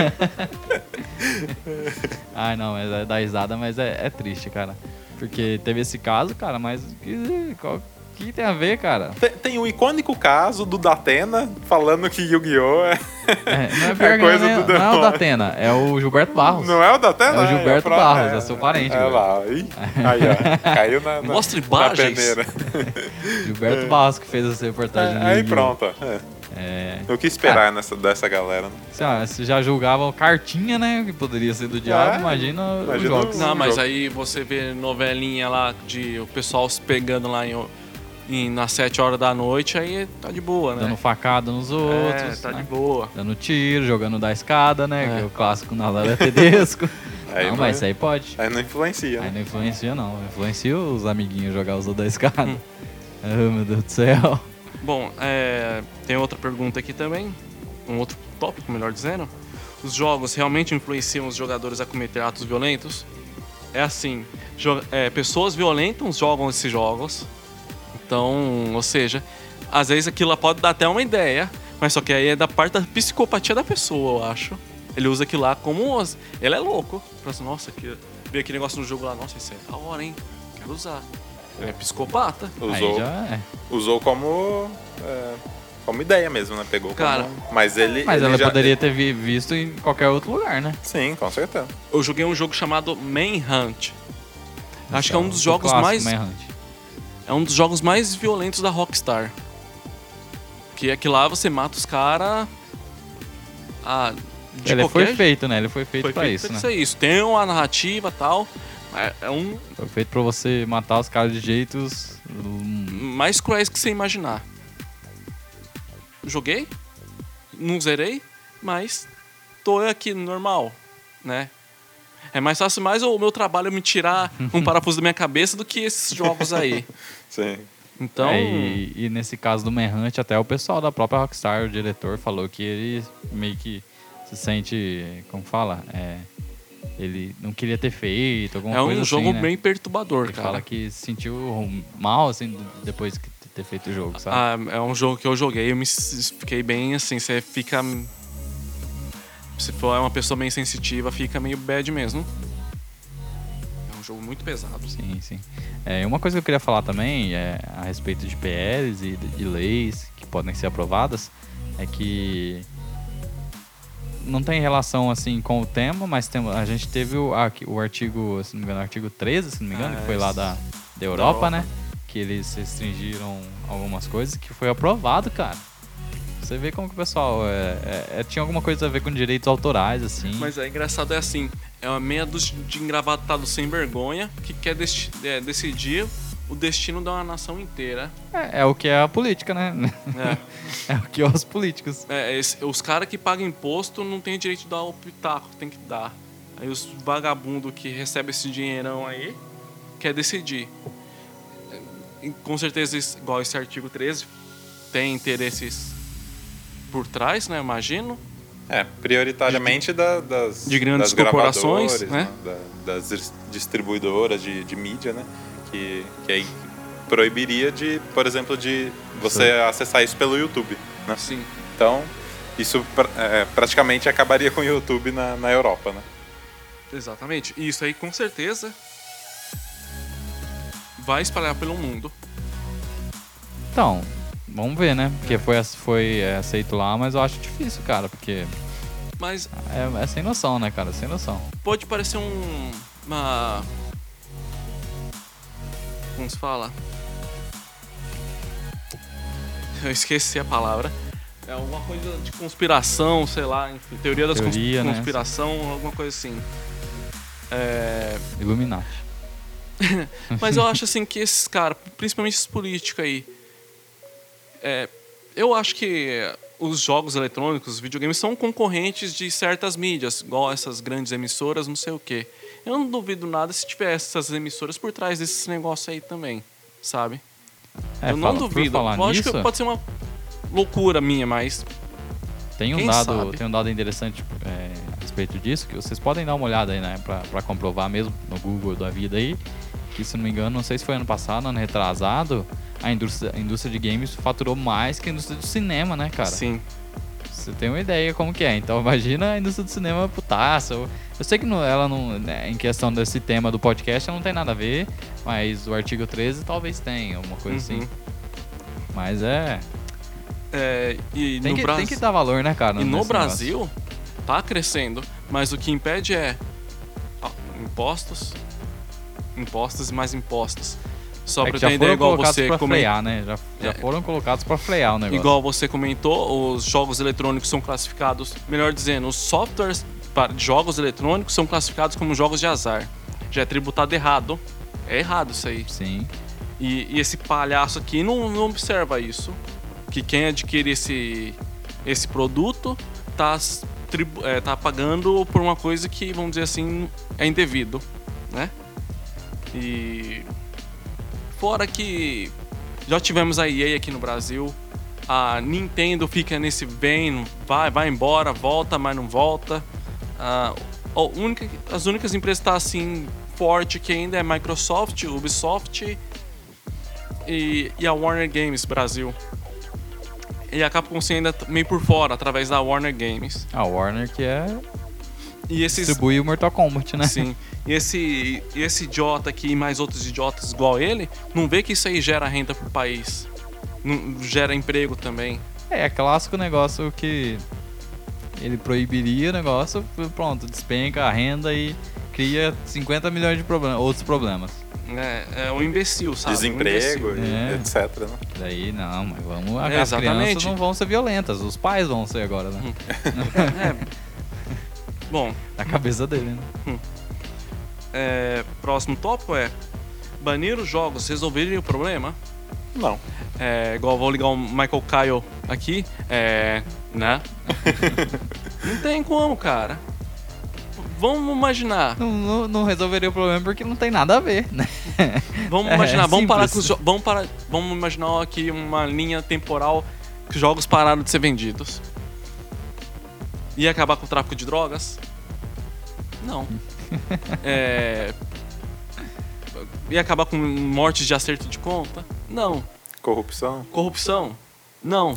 Ai, não, é da risada, mas é, é triste, cara. Porque teve esse caso, cara, mas que, qual, que tem a ver, cara? Tem, tem o icônico caso do Datena falando que Yu-Gi-Oh! é. É, não é, pior É que coisa não, é, do não é o. Datena, é o Gilberto Barros. Não é o Datena? É o Gilberto pra- Barros, é seu parente, É lá. Ih, aí, ó. Caiu na, na, Mostre na peneira. Gilberto Barros que fez essa reportagem. É, aí pronto. É. É, O que esperar nessa, dessa galera? né? se, ah, já julgavam cartinha, né? Que poderia ser do diabo, É, imagina, os imagina jogos. o- Não, mas aí você vê novelinha lá de o pessoal se pegando lá em, em, nas 7 horas da noite, aí tá de boa, né? Dando facada nos outros. é, tá né? de boa. Dando tiro, jogando da escada, né? É. Que é o clássico na Lara Tedesco. Aí não, não mas é- isso aí pode. Aí não influencia, Aí né? não influencia, não. Influencia os amiguinhos jogar os da escada. Hum. Ah, meu Deus do céu. Bom, é, tem outra pergunta aqui também, um outro tópico, melhor dizendo. Os jogos realmente influenciam os jogadores a cometer atos violentos? É assim, é, pessoas violentas jogam esses jogos. Então, ou seja, às vezes aquilo lá pode dar até uma ideia, mas só que aí é da parte da psicopatia da pessoa, eu acho. Ele usa aquilo lá como. Ele é louco. Fala assim, nossa, que... vê aquele negócio no jogo lá, nossa, isso é da hora, hein? Quero usar. Ele é psicopata. Usou, Aí já é. usou como, é, como ideia mesmo, né? Pegou Cara, como... Mas ele... Mas ele ela já- poderia ter vi- visto em qualquer outro lugar, né? Sim, com certeza. eu joguei um jogo chamado Manhunt. Acho que é um dos O jogos clássico mais Manhunt. É um dos jogos mais violentos da Rockstar. Que é que lá você mata os caras ah, de Ele qualquer foi feito, né? Ele foi feito foi pra feito isso, pra né? isso. Tem uma narrativa e tal. mas É um Foi feito pra você matar os caras de jeitos. hum, mais cruéis que você imaginar. Joguei, não zerei, mas tô aqui normal, né? É mais fácil mais o meu trabalho me tirar um parafuso da minha cabeça do que esses jogos aí. Sim. Então, é, e, e nesse caso do Manhunt, até o pessoal da própria Rockstar, o diretor, falou que ele meio que se sente. Como fala? É, ele não queria ter feito, alguma é coisa um assim, jogo né? bem perturbador, Ele cara. fala que se sentiu mal, assim, depois de ter feito o jogo, sabe? Ah, é um jogo que eu joguei, eu me fiquei bem assim, você fica. Se for uma pessoa bem sensitiva, fica meio bad mesmo. Jogo muito pesado. Sim, sim. É, uma coisa que eu queria falar também é, a respeito de PLs e de, leis que podem ser aprovadas é que não tem relação assim com o tema, mas tem, a gente teve o, o artigo, se não me engano, artigo 13, se não me engano, Ah, que foi lá da, da Europa, Europa. né? Que eles restringiram algumas coisas que foi aprovado, cara. Você vê como que o pessoal é, é- é- tinha alguma coisa a ver com direitos autorais, assim. Mas é engraçado, é assim: é uma meia de engravatado sem vergonha que quer desti- é, decidir o destino de uma nação inteira. É, é o que é a política, né? É. é o que é os políticos. É, esse- os caras que pagam imposto não têm direito de dar o pitaco, tem que dar. Aí os vagabundos que recebem esse dinheirão aí quer decidir. E com certeza, igual esse artigo 13, tem interesses por trás, né? Imagino. É, prioritariamente da- das, de grandes das corporações, gravadoras, né? Da- das dis- distribuidoras de, de mídia, né? Que, que aí proibiria de, por exemplo, de você acessar isso pelo YouTube, né? Sim. Então, isso é, praticamente acabaria com o YouTube na, na Europa, né? Exatamente. E isso aí com certeza vai espalhar pelo mundo. Então, vamos ver, né? Porque foi, ace- foi é, aceito lá, mas eu acho difícil, cara, porque Mas é, é sem noção, né, cara? Sem noção. pode parecer um. Uma. Como se fala? Eu esqueci a palavra. É alguma coisa de conspiração, sei lá, enfim, teoria das cons- Teoria, né? conspiração, alguma coisa assim. É, Illuminati. Mas eu acho assim que esses caras, principalmente esses políticos aí, é, eu acho que os jogos eletrônicos, os videogames, são concorrentes de certas mídias, igual essas grandes emissoras, não sei o quê. Eu não duvido nada se tivesse essas emissoras por trás desses negócios aí também, sabe? É, eu não fala- duvido. Lógico nisso, que pode ser uma loucura minha, mas tem um dado, sabe? tem um dado interessante é, a respeito disso, que vocês podem dar uma olhada aí, né, pra, pra comprovar mesmo no Google da vida aí, que se não me engano, não sei se foi ano passado, ano retrasado, a indústria, a indústria de games faturou mais que a indústria do cinema, né, cara? sim. você tem uma ideia como que é. Então imagina a indústria do cinema putaça. Eu, sei que não- ela não, né, em questão desse tema do podcast, ela não tem nada a ver, mas o artigo 13 talvez tenha, uma coisa Uhum. assim. Mas é. É, e Tem no que, Brasil. tem que dar valor, né, cara? E no Brasil, tá crescendo. Mas o que impede é impostos, impostos e mais impostos. Só. É ideia, foram igual você comentou. frear, né? Já, já É. foram colocados pra frear o negócio. Igual você comentou, os jogos eletrônicos são classificados, melhor dizendo, os softwares para de jogos eletrônicos são classificados como jogos de azar. Já é tributado errado. É errado isso aí. Sim. E, e esse palhaço aqui não, não observa isso. Que quem adquire esse, esse produto tá, tribu- é, tá pagando por uma coisa que, vamos dizer assim, é indevido, né? E fora que já tivemos a EA aqui no Brasil, a Nintendo fica nesse vem, vai, vai embora, volta, mas não volta. A a única, as únicas empresas que tá assim forte que ainda é Microsoft, Ubisoft e, e a Warner Games Brasil. E a Capcom sim ainda meio por fora, através da Warner Games. A Warner que é. E esses. Distribui o Mortal Kombat, né? Sim. E esse, e esse idiota aqui e mais outros idiotas igual ele, não vê que isso aí gera renda pro país. Não, gera emprego também. É, clássico negócio que ele proibiria o negócio, pronto, despenca a renda e cria 50 milhões de problemas, outros problemas. É, é um imbecil, sabe? Desemprego, Um imbecil. e É. etc. Né? Daí não, mas vamos. É, as crianças exatamente. não vão ser violentas, os pais vão ser agora, né? É. Bom, Na cabeça dele, né? É, próximo tópico é: banir os jogos resolveria o problema? Não. É, igual vou ligar o Michael Kyle aqui. É. Né? não tem como, cara. Vamos imaginar. Não, não, não resolveria o problema porque não tem nada a ver, né? Vamos É, imaginar, vamos parar com os vamos parar, vamos imaginar aqui uma linha temporal que os jogos pararam de ser vendidos. Ia acabar com o tráfico de drogas? Não. é... Ia acabar com mortes de acerto de conta? Não. Corrupção. Corrupção? Não.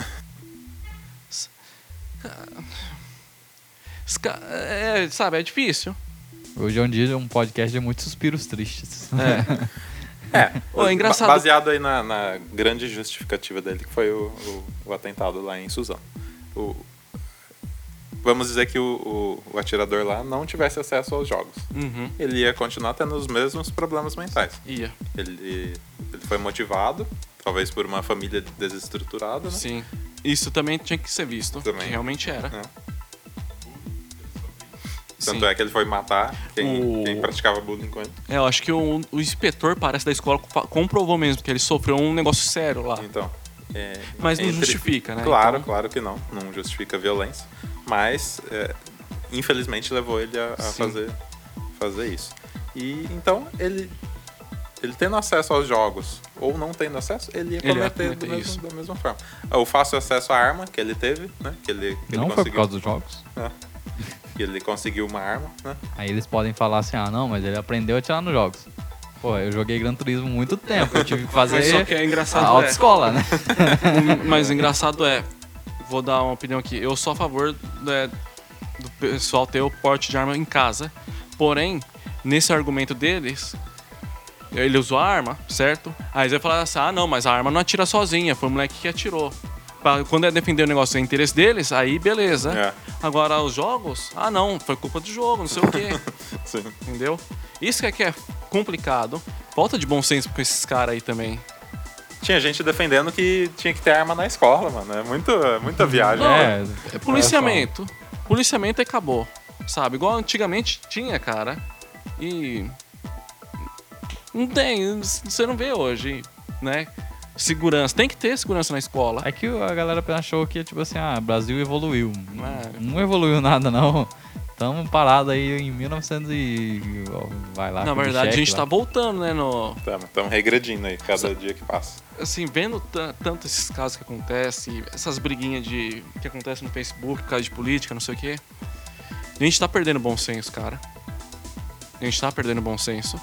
É, sabe, é difícil. Hoje é um dia um podcast de muitos suspiros tristes. É. É, Ô, é engraçado- ba- Baseado aí na, na grande justificativa dele, que foi o, o, o atentado lá em Suzano. O, vamos dizer que o, o, o atirador lá não tivesse acesso aos jogos. Uhum. Ele ia continuar tendo os mesmos problemas mentais. Ia. Ele, ele foi motivado, talvez por uma família desestruturada, né? Sim. Isso também tinha que ser visto. Também. Que realmente era. É. Tanto Sim. é que ele foi matar quem, O- quem praticava bullying com ele. É, eu acho que o, o inspetor, parece, da escola comprovou mesmo que ele sofreu um negócio sério lá. Então. É, Mas não justifica, né? Claro, Então- claro que não. Não justifica a violência. Mas, é, infelizmente, levou ele a, a fazer, fazer isso. E então ele. Ele tendo acesso aos jogos ou não tendo acesso, ele ia Ele ia cometer, cometer mesmo- isso. da mesma forma. O fácil acesso à arma que ele teve, né? Que ele, que Não ele foi por conseguiu. causa dos jogos. né, que ele conseguiu uma arma, né? Aí eles podem falar assim, ah não, mas ele aprendeu a tirar nos jogos. Pô, eu joguei Gran Turismo muito tempo, eu tive que fazer Mas só que é a engraçado. é, autoescola, né? mas o engraçado é. Vou dar uma opinião aqui. Eu sou a favor né, do pessoal ter o porte de arma em casa. Porém, nesse argumento deles, ele usou a arma, certo? Aí eles vão falar assim: ah, não, mas a arma não atira sozinha, foi o moleque que atirou. Pra- Quando é defender o negócio do interesse deles, aí beleza. É. Agora, os jogos, ah, não, foi culpa do jogo, não sei o quê. Sim. Entendeu? Isso que é, que é complicado. Falta de bom senso com esses caras aí também. Tinha gente defendendo que tinha que ter arma na escola, mano. É muito, é muita viagem. É, É policiamento. Policiamento e acabou. Sabe? Igual antigamente tinha, cara. E. Não tem. Você não vê hoje, né? Segurança. Tem que ter segurança na escola. É que a galera achou que, tipo assim, ah, Brasil evoluiu. É. Não evoluiu nada, não. Tamo parado aí em 1900 e... Vai lá. Na verdade, a gente lá. tá voltando, né? No, Estamos regredindo aí, cada dia que passa. assim, vendo ta- tanto esses casos que acontecem, essas briguinhas de que acontecem no Facebook por causa de política, não sei o quê. A gente tá perdendo bom senso, cara. A gente tá perdendo bom senso.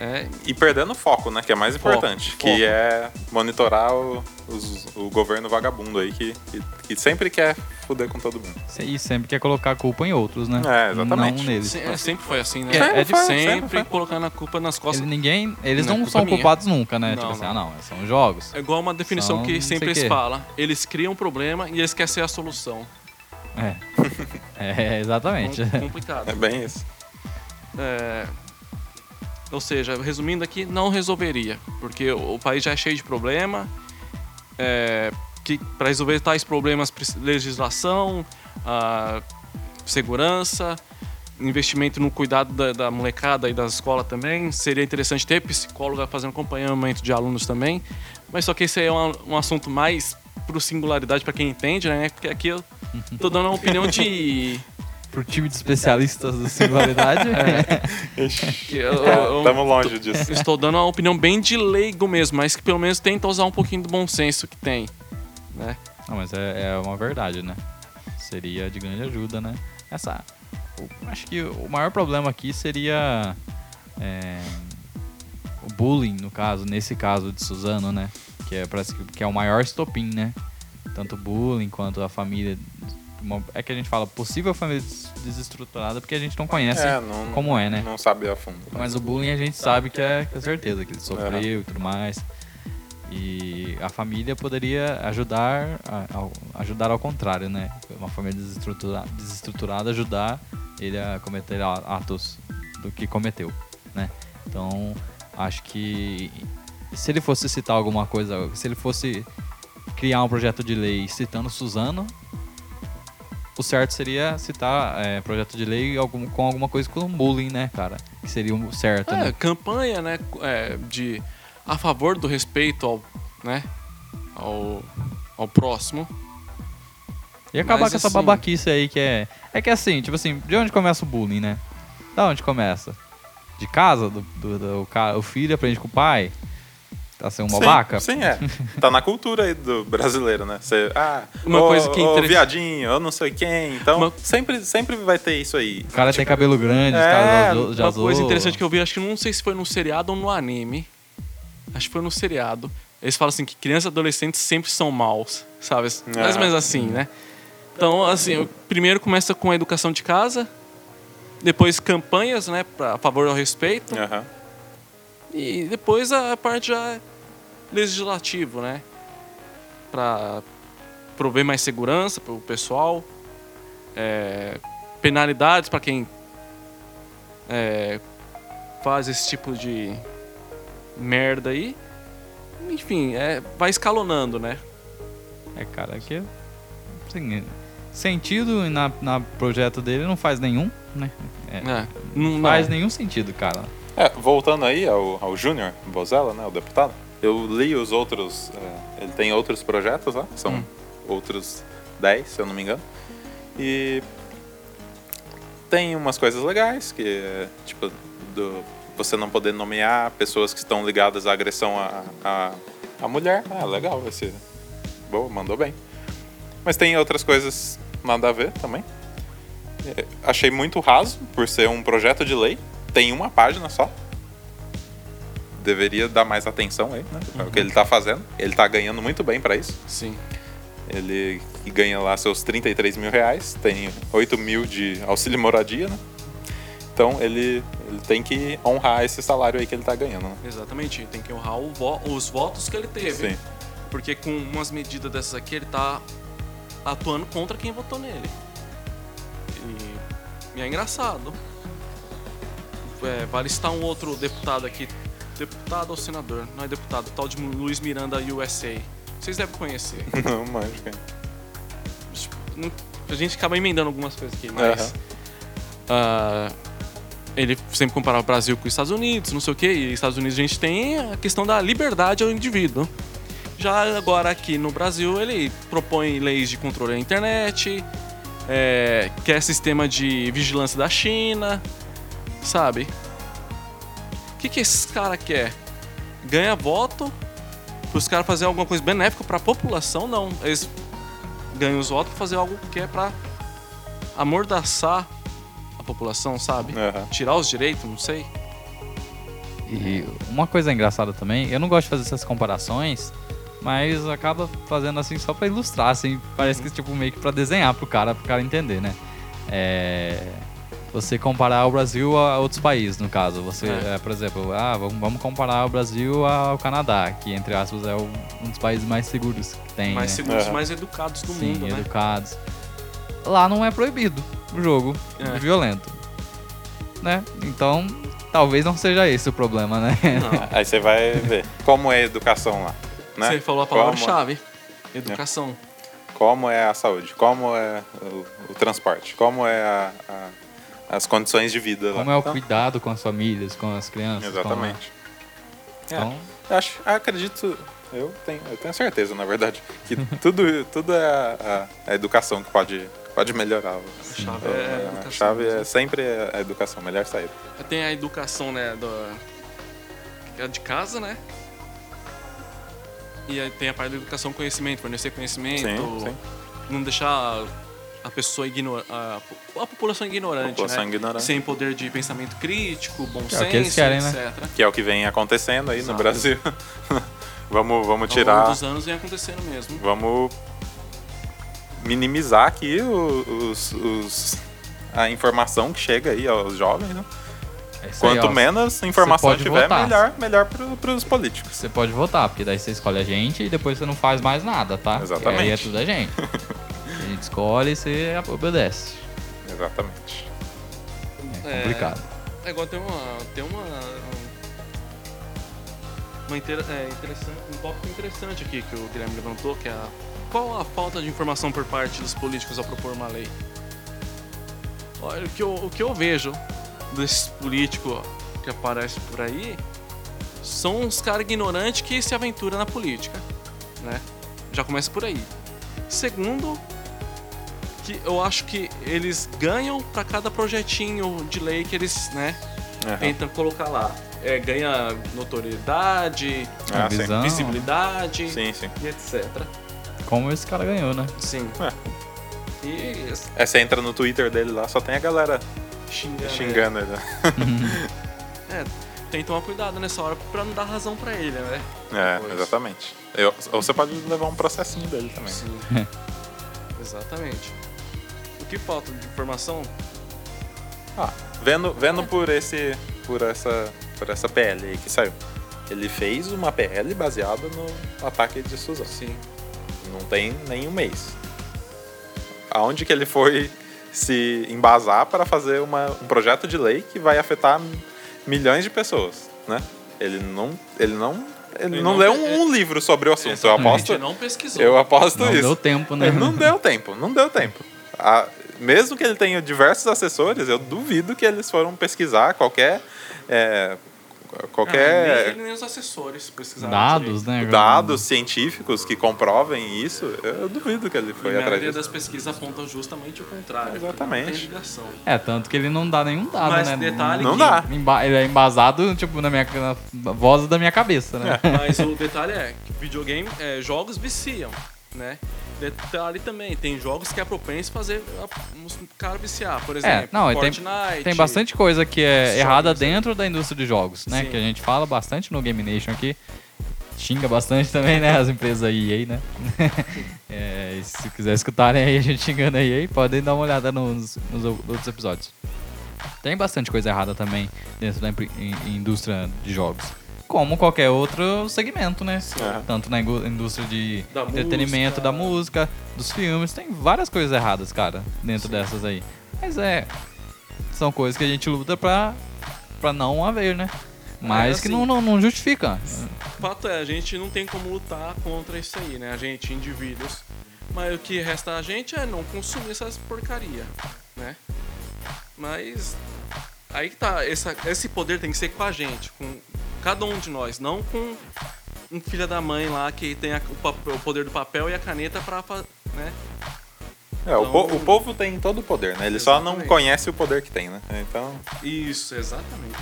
É, E perdendo foco, né? Que é mais Foco, importante. foco. Que é monitorar o, os- o governo vagabundo aí, que, que, que sempre quer foder com todo mundo. E sempre quer colocar a culpa em outros, né? É, exatamente. Não neles. se- é, sempre foi assim, né? É, é sempre, difícil, sempre foi. colocando a culpa nas costas. Ele- ninguém, eles Não é não, são minha. culpados nunca, né? Não, tipo assim, não. ah, não, são jogos. É igual uma definição São que sempre eles falam. Eles criam um problema e eles querem ser a solução. É. É, exatamente. Com- complicado. É bem isso. É, ou seja, resumindo aqui, não resolveria, porque o, país já é cheio de problema. É, que para resolver tais problemas, legislação, segurança, investimento no cuidado da, da molecada e da escola também. Seria interessante ter psicóloga fazendo acompanhamento de alunos também. Mas só que esse aí é um, um assunto mais pro singularidade para quem entende, né? Porque aqui eu tô dando uma opinião de Pro time de especialistas da singularidade. eu- Estamos longe disso. Estou dando uma opinião bem de leigo mesmo, mas que pelo menos tenta usar um pouquinho do bom senso que tem. Né? Não, mas é, é uma verdade, né? Seria de grande ajuda, né? Essa. o- acho que o maior problema aqui seria. é, o bullying, no caso, nesse caso de Suzano, né? Que é, parece que, que é o maior estopim, né? Tanto o bullying quanto a família. Uma- é que a gente fala possível família des- desestruturada porque a gente não conhece É, não, como é, né? Não sabe a fundo. Mas o bullying a gente sabe que é, que é certeza, que ele sofreu e tudo mais. E a família poderia ajudar a- ao, ajudar ao contrário, né? Uma família desestrutura, desestruturada ajudar ele a cometer a- atos do que cometeu, né? Então, acho que se ele fosse citar alguma coisa, se ele fosse criar um projeto de lei citando Suzano, o certo seria citar é, projeto de lei algum, com alguma coisa com bullying, né, cara? Que seria o certo, É, né? campanha, né, é, de a favor do respeito ao, né, ao, ao próximo. E acabar Mas, com essa assim- babaquice aí que é. É que assim, tipo assim, de onde começa o bullying, né? Da onde começa? De casa? Do, do- do- o, ca- o filho aprende com o pai? Tá sendo um Sim, babaca? Sim, é. Tá na cultura aí do brasileiro, né? Você, ah, Uma ô, coisa que é ô, viadinho, eu não sei quem. Então, Uma- sempre, sempre vai ter isso aí. O cara tem cabelo grande, os É, caras já, Uma coisa interessante que eu vi, acho que não sei se foi no seriado ou no anime. Acho que foi no seriado. Eles falam assim que crianças e adolescentes sempre são maus, sabe? Mais ou Ah. menos assim, né? Então, assim, o- primeiro começa com a educação de casa, depois campanhas, né, pra, a favor ao respeito, Aham. E depois a parte já é legislativo, né? Pra prover mais segurança pro pessoal, é, penalidades para quem é, faz esse tipo de merda aí. Enfim, é, vai escalonando, né? É, cara, aqui. Assim, sentido na, na projeto dele não faz nenhum, né? É, É, não, não faz não. nenhum sentido, cara. É, voltando aí ao, ao Júnior Bozella, né, o deputado, eu li os outros. é, ele tem outros projetos lá, são Hum. outros 10, se eu não me engano. E tem umas coisas legais, que é, tipo, do, você não poder nomear pessoas que estão ligadas à agressão à, à, à mulher. Ah, legal, esse. Boa, mandou bem. Mas tem outras coisas nada a ver também. É, achei muito raso por ser um projeto de lei. Tem uma página só. Deveria dar mais atenção aí, né? É o que ele tá fazendo. Ele tá ganhando muito bem pra isso. Sim. Ele ganha lá seus 33 mil reais, tem 8 mil de auxílio moradia, né? Então ele, ele tem que honrar esse salário aí que ele tá ganhando, né? Exatamente. Tem que honrar vo- os votos que ele teve. Sim. Porque com umas medidas dessas aqui, ele tá atuando contra quem votou nele. E, e é engraçado. É, vale citar um outro deputado aqui. Deputado ou senador? Não é deputado. Tal de Luiz Miranda USA. Vocês devem conhecer. Não. Tipo, não- a gente acaba emendando algumas coisas aqui, mas. Ah, ele sempre comparava o Brasil com os Estados Unidos, não sei o quê, e Estados Unidos a gente tem a questão da liberdade ao indivíduo. Já agora aqui no Brasil ele propõe leis de controle da internet, é, quer sistema de vigilância da China, sabe? O que, que esses caras quer? Ganha voto para os caras fazerem alguma coisa benéfica para a população? Não. Eles ganham os votos para fazer algo que é para amordaçar a população, sabe? Aham. Tirar os direitos, não sei. E uma coisa engraçada também, eu não gosto de fazer essas comparações, mas acaba fazendo assim só pra ilustrar, assim, parece que tipo meio que pra desenhar pro cara, pro cara entender, né? É, você comparar o Brasil a outros países, no caso. Você, É. é, por exemplo, ah, vamos, vamos comparar o Brasil ao Canadá, que entre aspas é o- um dos países mais seguros que tem, mais né? seguros, É. mais educados do Sim, mundo, né? educados. Lá não é proibido o jogo É. violento, né? Então, talvez não seja esse o problema, né? Não. Aí você vai ver como é a educação lá. Né? Você falou a Como- palavra-chave. Educação. como é a saúde, como é o, o transporte, como é a- a- as condições de vida lá. Como é o Então, cuidado com as famílias, com as crianças. com- Exatamente. Então, Eu acho, acredito, eu tenho, eu tenho certeza, na verdade, que tudo, tudo é a, a- a educação que pode, pode melhorar. A chave é, a a educação. chave é sempre a educação, melhor saída. Tem a educação, né, do, é de casa, né? E aí tem a parte da educação conhecimento, fornecer conhecimento, Sim, sim. não deixar a pessoa ignorante, a, a população ignorante, População né? ignorante. Sem poder de pensamento crítico, bom É o senso, que eles querem, né? etc. Que é o que vem acontecendo aí Exato. no Brasil. vamos, vamos Ao longo tirar, dos anos vem acontecendo mesmo. vamos minimizar aqui os, os- a informação que chega aí aos jovens, né? é isso aí, Quanto ó. menos informação tiver, votar. melhor, melhor para os políticos. Você pode votar, porque daí você escolhe a gente e depois você não faz mais nada, tá? Exatamente. Aí é tudo a gente. a gente escolhe e você obedece. Exatamente. É complicado. É igual tem uma. Tem uma. Uma inter, é, interessante, um tópico interessante aqui que o Guilherme levantou, que é a, qual a falta de informação por parte dos políticos ao propor uma lei? Olha, o que eu, o que eu vejo desses políticos que aparecem por aí são uns caras ignorantes que se aventuram na política, né? Já começa por aí. Segundo, que eu acho que eles ganham para cada projetinho de lei que eles, né, Aham. tentam colocar lá. É, ganha notoriedade, Ah, sim. visibilidade Sim, sim. e etc. Como esse cara ganhou, né? Sim. É. E É, você entra no Twitter dele lá, só tem a galera xingando. xingando ele. É, tem que tomar cuidado nessa hora pra não dar razão pra ele, né? É, Depois. exatamente. Eu- ou você pode levar um processinho dele também. Sim. Exatamente. Que falta de informação? Ah, vendo, vendo por esse. por essa. por essa PL aí que saiu. Ele fez uma PL baseada no ataque de Suzano. Sim. Não tem nem um mês. Aonde que ele foi se embasar para fazer uma, um projeto de lei que vai afetar milhões de pessoas, né? Ele não, ele não, ele, Ele não, não leu pe- um, livro sobre o assunto. Eu aposto, não pesquisou. eu aposto Não isso. deu tempo, né? Ele não deu tempo, não deu tempo. A- mesmo que ele tenha diversos assessores, eu duvido que eles foram pesquisar qualquer é, Ah, qualquer nem, nem os assessores pesquisaram. Dados, direito. né? dados científicos que comprovem isso. Eu duvido que ele E foi a atrás maioria disso. das pesquisas apontam justamente o contrário. Exatamente. Não. É, tanto que ele não dá nenhum dado, Mas né? detalhe Não que- dá. Ele é embasado, tipo, na minha na voz da minha cabeça, né? Mas o detalhe é que videogame, é, jogos viciam, né? Detalhe também, tem jogos que é propenso fazer a- uns cara viciar. Por exemplo, É, não, e tem- Fortnite. Tem bastante coisa que é Jogos, errada dentro da indústria de jogos, né? Sim. Que a gente fala bastante no Game Nation aqui. Xinga bastante também, né? As empresas da EA, né? É, se quiser escutarem aí a gente xingando a EA, podem dar uma olhada nos, nos outros episódios. Tem bastante coisa errada também dentro da indústria de jogos. Como qualquer outro segmento, né? Tanto na indústria de Da entretenimento, música. da música, dos filmes. Tem várias coisas erradas, cara, dentro dessas aí. Mas é. São coisas que a gente luta pra, pra não haver, né? Mas É, que assim, não, não, não justifica. O fato é, a gente não tem como lutar contra isso aí, né? A gente, indivíduos. Mas o que resta a gente é não consumir essas porcaria, né? Mas aí que tá, essa, esse poder tem que ser com a gente, com cada um de nós, não com um filho da mãe lá que tem a- o, o poder do papel e a caneta pra, né? É, o, po- Então- o povo tem todo o poder, né? Ele só não Exatamente. conhece o poder que tem, né? Então. Isso, exatamente.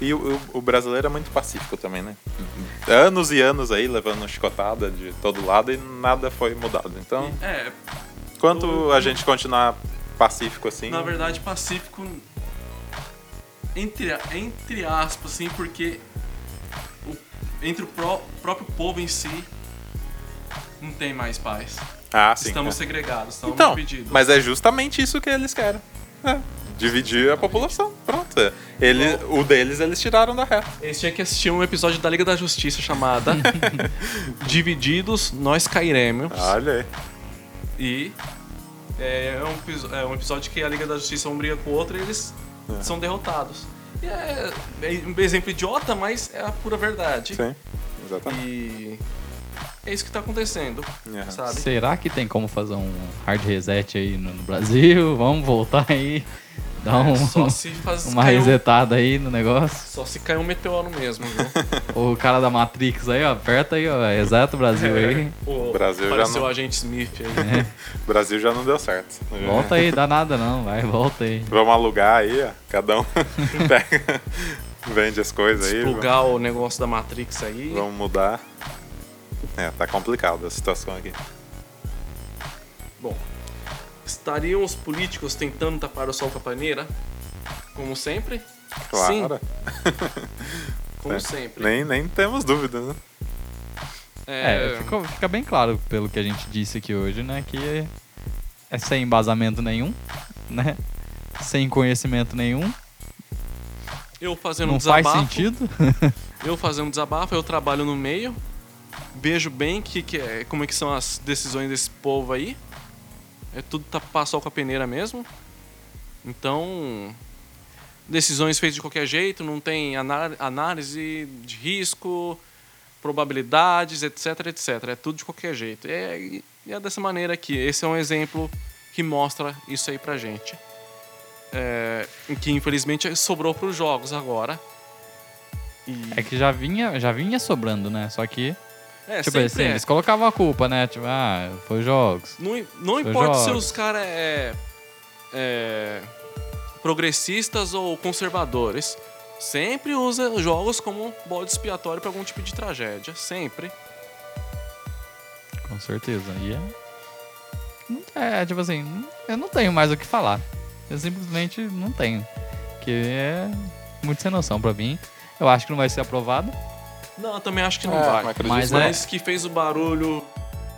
E o, o- brasileiro é muito pacífico também, né? Anos e anos aí levando chicotada de todo lado e nada foi mudado. Então, é, enquanto a gente continuar pacífico assim. na verdade, Pacífico. Entre, entre aspas, assim, porque o- entre o pró- próprio povo em si não tem mais paz. Ah, sim. estamos é. segregados, estamos Então, divididos. mas é justamente isso que eles querem. É, dividir a população. Pronto. é. Ele, o deles eles tiraram da reta. Eles tinham que assistir um episódio da Liga da Justiça chamada Divididos, Nós Cairemos. Olha aí. E é um, é um episódio que a Liga da Justiça um briga com o outro e eles são derrotados. E é, é um exemplo idiota, mas é a pura verdade. Sim, exatamente. E é isso que tá acontecendo, Uhum. sabe? Será que tem como fazer um hard reset aí no, no Brasil? Vamos voltar aí, dar um, Só se faz uma cair um- resetada aí no negócio. Só se cair um meteoro mesmo, viu? O cara da Matrix aí, ó, aperta aí, ó, exato Brasil aí. O Brasil já apareceu não- o agente Smith aí. O Brasil já não deu certo. Volta aí, dá nada não, vai, volta aí. Vamos alugar aí, ó. Cada um pega, vende as coisas aí. Plugar o negócio da Matrix aí. Vamos mudar. É, tá complicado a situação aqui. Bom, estariam os políticos tentando tapar o sol com a paneira? Como sempre? Sim, Claro. como É, sempre. Nem, nem temos dúvidas, né? É, ficou- fica bem claro pelo que a gente disse aqui hoje, né, que é sem embasamento nenhum, né, sem conhecimento nenhum, eu fazendo um não faz desabafo. sentido. Eu fazendo um desabafo, eu trabalho no meio. Vejo bem que, que é, como é que são as decisões desse povo aí. É tudo tapar sol com a peneira mesmo. Então, decisões feitas de qualquer jeito, não tem análise de risco, probabilidades, etc, etc. É tudo de qualquer jeito. É, e é dessa maneira aqui. Esse é um exemplo que mostra isso aí pra gente. É, que infelizmente sobrou para os jogos agora. E, É que já vinha, já vinha sobrando, né, só que, é, tipo assim, é. eles colocavam a culpa, né, tipo, ah, foi jogos. Não, não Foi importa se jogos. os caras é, é progressistas ou conservadores, sempre usa jogos como bode expiatório para algum tipo de tragédia, sempre. Com certeza. E é. não- É, tipo assim, eu não tenho mais o que falar. Eu simplesmente não tenho. Que é muito sem noção pra mim. Eu acho que não vai ser aprovado. Não, eu também acho que não É, vai. Mas não. é- Mas que fez o barulho.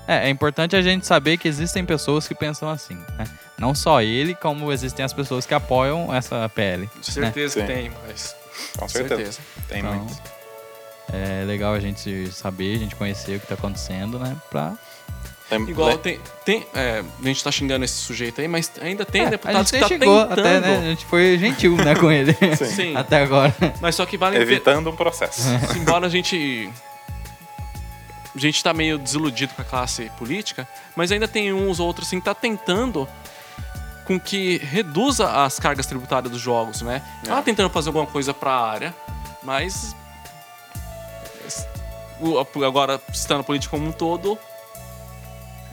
É, é importante a gente saber que existem pessoas que pensam assim, né? Não só ele, como existem as pessoas que apoiam essa PL. Certeza Sim. que tem, mas. Com certeza. certeza. Tem Então, muito. É legal a gente saber, a gente conhecer o que tá acontecendo, né? Pra Tem- Igual tem. tem é, a gente tá xingando esse sujeito aí, mas ainda tem É, a deputados gente que tá chegou tentando. até, né? A gente foi gentil, né, com ele. Sim. até agora. Mas só que vale Evitando um processo. embora a gente a gente tá meio desiludido com a classe política, mas ainda tem uns outros assim que tá tentando com que reduza as cargas tributárias dos jogos, né? Tá tentando fazer alguma coisa para a área, mas o- agora citando a política como um todo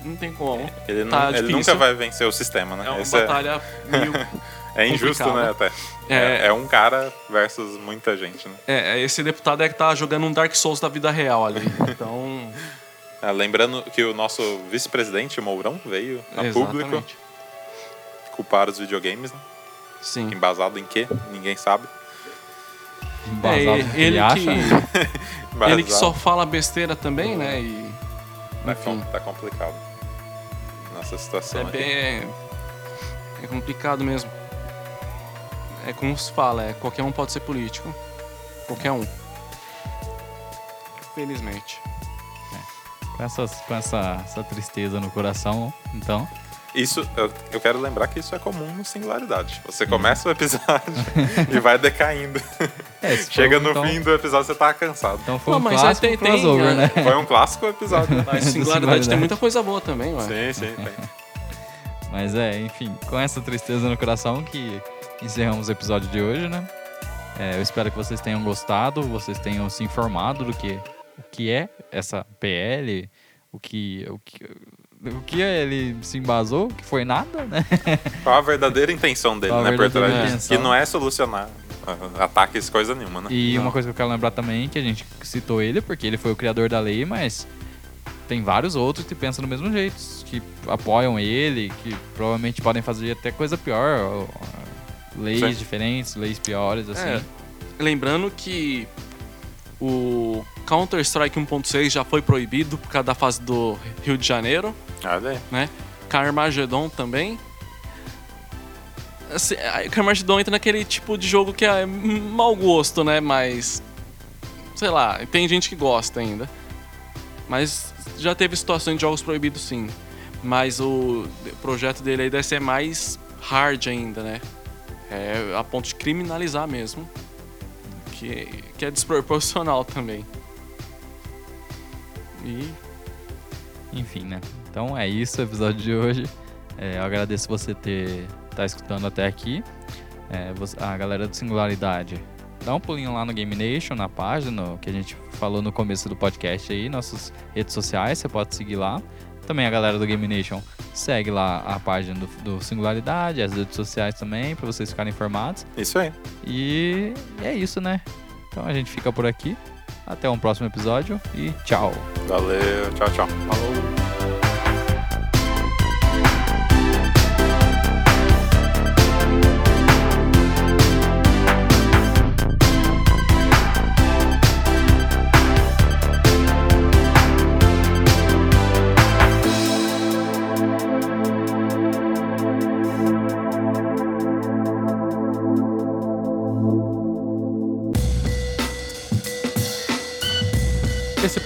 não tem como. Ele, não- Tá ele difícil. nunca vai vencer o sistema, né? É uma Esse é- batalha meio É injusto, né, até. É. É, é um cara versus muita gente, né? é, esse deputado é que tá jogando um Dark Souls da vida real ali. Então, Ah, lembrando que o nosso vice-presidente, Mourão, veio a público exatamente. culpar os videogames, né? Sim. Embasado em quê? Ninguém sabe. Embasado É, ele acha. que Embasado. Ele que só fala besteira também, né? E. Tá, Enfim. tá complicado. Nossa situação É aqui. bem. É complicado mesmo. É como se fala, é, qualquer um pode ser político. Qualquer um. Felizmente. Com, essas, com essa, essa tristeza no coração, então. Isso, eu, eu quero lembrar que isso é comum no Singularidade. Você começa o episódio e vai decaindo. É, Chega no então, fim do episódio você tá cansado. Então foi Não, um mas clássico tem- tem, crossover, é, né? Foi um clássico episódio. Mas Do singularidade Singularidade. tem muita coisa boa também, ué. sim, sim, tem. Mas é, enfim, com essa tristeza no coração que encerramos o episódio de hoje, né? É, eu espero que vocês tenham gostado, vocês tenham se informado do que, o que é essa PL, o que, o que, o que ele se embasou, que foi nada, né? Qual a verdadeira intenção dele, Qual né, por trás disso? Que não é solucionar ah, ataques, coisa nenhuma, né? E Não. uma coisa que eu quero lembrar também, que a gente citou ele, porque ele foi o criador da lei, mas tem vários outros que pensam do mesmo jeito, que apoiam ele, que provavelmente podem fazer até coisa pior, leis Sim. diferentes, leis piores, assim. É, lembrando que o Counter-Strike 1.6 já foi proibido por causa da fase do Rio de Janeiro, Olha aí. né? Carmageddon também. Assim, Carmageddon entra naquele tipo de jogo que é mau gosto, né? Mas. Sei lá, tem gente que gosta ainda. Mas já teve situações de jogos proibidos sim. Mas o projeto dele aí deve ser mais hard ainda, né? É a ponto de criminalizar mesmo. Que, que é desproporcional também. E Enfim, né? Então é isso o episódio de hoje. É, eu agradeço você ter tá escutando até aqui. É, a galera do Singularidade, dá um pulinho lá no Game Nation, na página que a gente falou no começo do podcast aí, nossas redes sociais, você pode seguir lá. Também a galera do Game Nation segue lá a página do, do Singularidade, as redes sociais também, para vocês ficarem informados. Isso aí. E é isso, né? Então a gente fica por aqui. Até um próximo episódio e tchau! Valeu. Tchau, tchau. falou.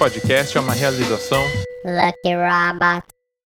Podcast é uma realização Lucky Robot.